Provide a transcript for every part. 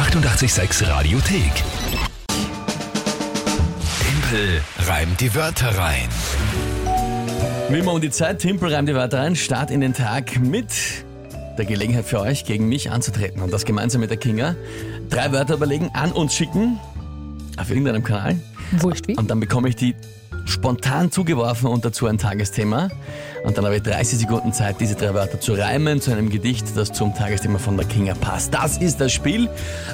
886 Radiothek. Tempel reimt die Wörter rein. Wie immer um die Zeit, Timpel reimt die Wörter rein, Start in den Tag mit der Gelegenheit für euch, gegen mich anzutreten und das gemeinsam mit der Kinga. Drei Wörter überlegen, an uns schicken, auf irgendeinem Kanal. Wurscht wie. Und dann bekomme ich die spontan zugeworfen und dazu ein Tagesthema. Und dann habe ich 30 Sekunden Zeit, diese drei Wörter zu reimen zu einem Gedicht, das zum Tagesthema von der Kinga passt. Das ist das Spiel.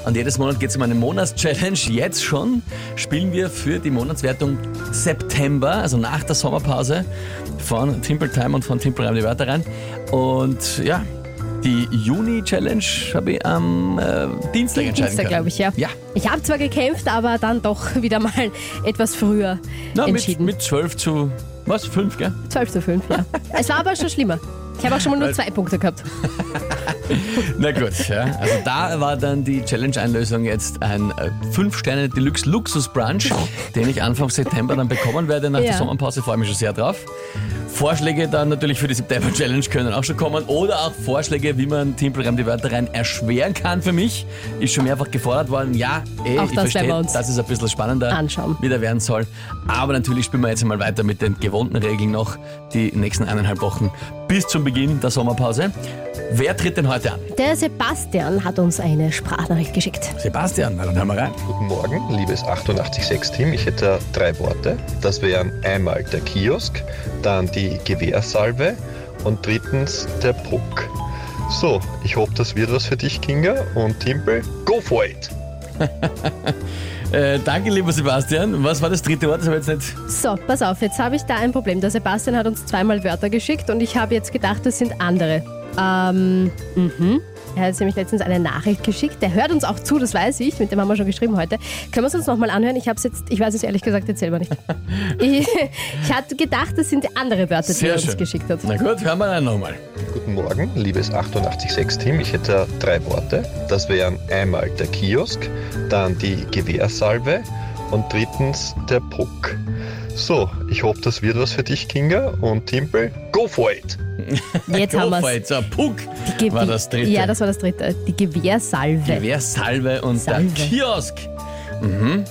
Und jedes Monat geht es um eine Monatschallenge. Jetzt schon spielen wir für die Monatswertung September, also nach der Sommerpause von Timple Time und von Timple Reim die Wörter rein. Und ja, die Juni-Challenge habe ich am äh, Dienstag entscheiden Dienstag, können. glaube ich, ja. Ja, Ich habe zwar gekämpft, aber dann doch wieder mal etwas früher Na, mit, entschieden. mit 12 zu, was, 5, gell? 12 zu 5, ja. es war aber schon schlimmer. Ich habe auch schon mal nur zwei Punkte gehabt. Na gut, ja. Also da war dann die Challenge-Einlösung jetzt ein 5-Sterne-Deluxe-Luxus-Brunch, den ich Anfang September dann bekommen werde nach der Ja. Sommerpause. Freue mich schon sehr drauf. Vorschläge dann natürlich für die September-Challenge können auch schon kommen oder auch Vorschläge, wie man Timpelreim die Wörter rein erschweren kann für mich. Ist schon mehrfach gefordert worden. Ja, eh, Auch ich das verstehe, dass es ein bisschen spannender anschauen. wieder werden soll. Aber natürlich spielen wir jetzt einmal weiter mit den gewohnten Regeln noch die nächsten eineinhalb Wochen bis zum Beginn der Sommerpause. Wer tritt denn heute an? Der Sebastian hat uns eine Sprachnachricht geschickt. Sebastian, na dann hören wir rein. Guten Morgen, liebes 886-Team. Ich hätte drei Worte. Das wären einmal der Kiosk, dann die Gewehrsalve und drittens der Puck. So, ich hoffe, das wird was für dich, Kinga. Und Timpel, go for it! Äh, danke, lieber Sebastian. Was war das dritte Wort? Das habe ich jetzt nicht. So, pass auf, jetzt habe ich da ein Problem. Der Sebastian hat uns zweimal Wörter geschickt und ich habe jetzt gedacht, das sind andere. Ähm, mhm. Er hat uns nämlich letztens eine Nachricht geschickt. Der hört uns auch zu, das weiß ich. Mit dem haben wir schon geschrieben heute. Können wir es uns nochmal anhören? Ich habe es jetzt, ich weiß es ehrlich gesagt jetzt selber nicht. ich, ich hatte gedacht, das sind andere Wörter, die Sehr er uns schön. geschickt hat. Na gut, hören wir rein nochmal. Guten Morgen, liebes 886-Team. Ich hätte drei Worte. Das wären einmal der Kiosk, dann die Gewehrsalve und drittens der Puck. So, ich hoffe, das wird was für dich, Kinga. Und Timpel, go for it! Jetzt haben wir es. Jetzt, Puck war das dritte. Ja, das war das dritte. Die Gewehrsalve. Gewehrsalve und Salve. der Kiosk. Mhm.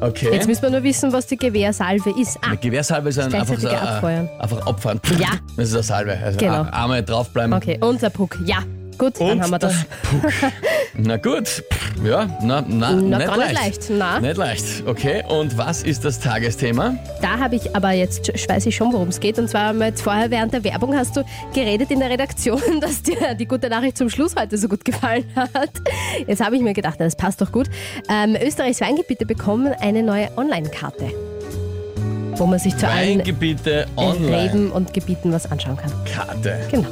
Okay. Jetzt müssen wir nur wissen, was die Gewehrsalve ist. Ah, Eine Gewehrsalve ist ein einfach, so, äh, Abfeuern. einfach Opfern. Ja. Das ist eine Salve. Also Genau. a- einmal draufbleiben. okay. Und der Puck. Ja, gut, dann Und haben wir das. der Puck. Na gut. Ja, na, na, Na, nicht gar nicht leicht. leicht. Na. Nicht leicht. Okay, und was ist das Tagesthema? Da habe ich aber jetzt, sch- weiß ich schon, worum es geht. Und zwar haben wir jetzt vorher während der Werbung hast du geredet in der Redaktion, dass dir die gute Nachricht zum Schluss heute so gut gefallen hat. Jetzt habe ich mir gedacht, das passt doch gut. Ähm, Österreichs Weingebiete bekommen eine neue Online-Karte, wo man sich zu allen Weingebiete online. Reben und Gebieten was anschauen kann. Karte. Genau.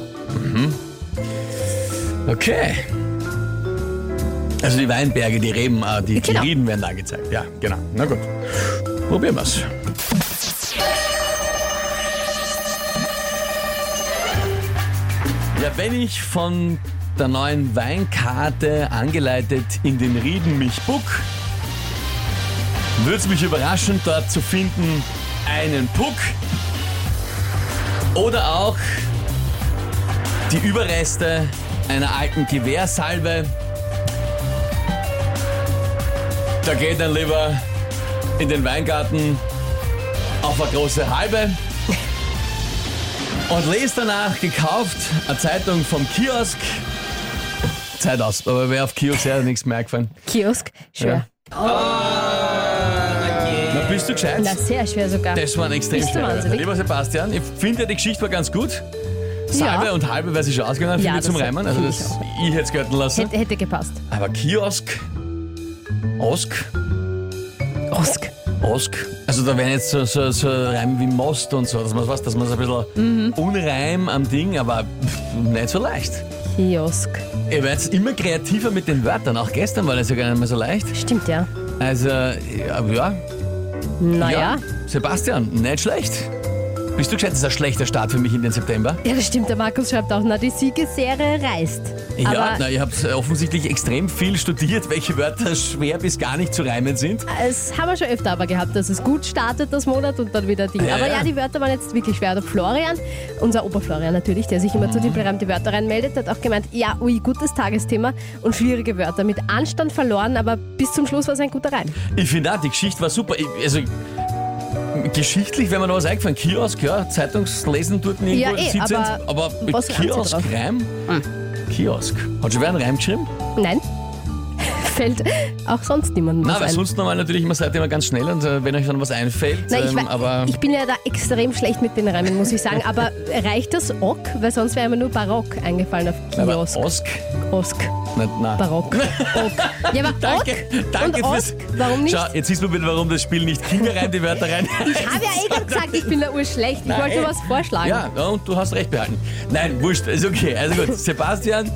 Okay. Also die Weinberge, die Reben, äh, die, Genau. die Rieden werden da gezeigt. Ja, genau. Na gut. Probieren wir's. Ja, wenn ich von der neuen Weinkarte angeleitet in den Rieden mich buck, würde es mich überraschen, dort zu finden einen Puck oder auch die Überreste einer alten Gewehrsalve. Da geht dann lieber in den Weingarten auf eine große Halbe und lest danach gekauft eine Zeitung vom Kiosk. Zeit aus, aber wer auf Kiosk her nichts mehr eingefallen. Kiosk, schwer. Na, bist du gescheit? Na, sehr schwer sogar. Das waren extrem Bist wahnsinnig? Lieber Sebastian, ich finde ja, die Geschichte war ganz gut. Salve Ja. und halbe wäre sich schon ausgegangen, Ja, finde ich, zum Reimen. Also das, ich ich hätte es gelten lassen. Hätte, hätte gepasst. Aber Kiosk, Osk, Osk. Osk. Also da wären jetzt so, so, so Reime wie Most und so, dass man was, dass man so ein bisschen Mhm. Unreim am Ding, aber pff, nicht so leicht. Kiosk. Ihr werdet immer kreativer mit den Wörtern. Auch gestern war das ja gar nicht mehr so leicht. Stimmt ja. Also, ja, ja, Naja, ja. Sebastian, nicht schlecht. Bist du gescheit, das ist ein schlechter Start für mich in den September? Ja, das stimmt. Der Markus schreibt auch, na, die Siegesserie reißt. Ja, Aber na, ihr habt offensichtlich extrem viel studiert, welche Wörter schwer bis gar nicht zu reimen sind. es haben wir schon öfter aber gehabt, dass es gut startet, das Monat, und dann wieder Ding. Ja, aber ja. ja, die Wörter waren jetzt wirklich schwer. Der Florian, unser Opa Florian natürlich, der sich immer Mhm. zu Tippelreim die Wörter reinmeldet, hat auch gemeint, ja, ui, gutes Tagesthema und schwierige Wörter. Mit Anstand verloren, aber bis zum Schluss war es ein guter Reim. Ich finde auch, die Geschichte war super. Ich, also, geschichtlich wäre mir noch was eingefallen. Kiosk, ja, Zeitungslesen dort irgendwo Ja, eh, sitzend. aber aber mit was Kiosk? Reim? Kiosk. Hat schon wer einen Reim geschrieben? Nein, fällt auch sonst niemandem was weil ein. sonst normal natürlich immer seid immer ganz schnell und äh, wenn euch dann was einfällt, Nein, ich, ähm, wei- aber ich bin ja da extrem schlecht mit den Reimen, muss ich sagen. Aber reicht das Ok? Weil sonst wäre mir nur Barock eingefallen auf aber Kiosk. Osk, Osk. nein, nein. Barock. Ok. Ja, aber Danke, Ok danke und fürs. Osk, warum nicht? Schau, jetzt siehst du wieder, warum das Spiel nicht Kinder rein, die Wörter rein. Ich habe ja eh gerade gesagt, ich bin da urschlecht. Ich Nein, wollte eh. was vorschlagen. Ja, und du hast recht behalten. Nein, wurscht, ist okay. Also gut, Sebastian,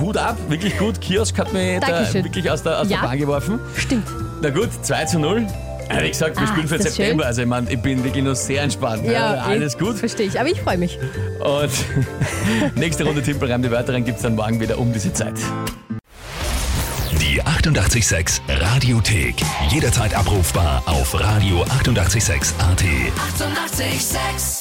Hut ab, wirklich gut. Kiosk hat mich da wirklich aus der, aus Ja. der Bahn geworfen. Stimmt. Na gut, 2 zu 0. Ja, Wie gesagt, wir Ah, spielen für September. schön? Also ich, mein, ich bin wirklich nur sehr entspannt. Ja, Ja, alles eh, gut. Das verstehe ich. Aber ich freue mich. Und nächste Runde Timpelreim, die Wörter rein gibt es dann morgen wieder um diese Zeit. Die 886 Radiothek. Jederzeit abrufbar auf radio886.at. 886! 886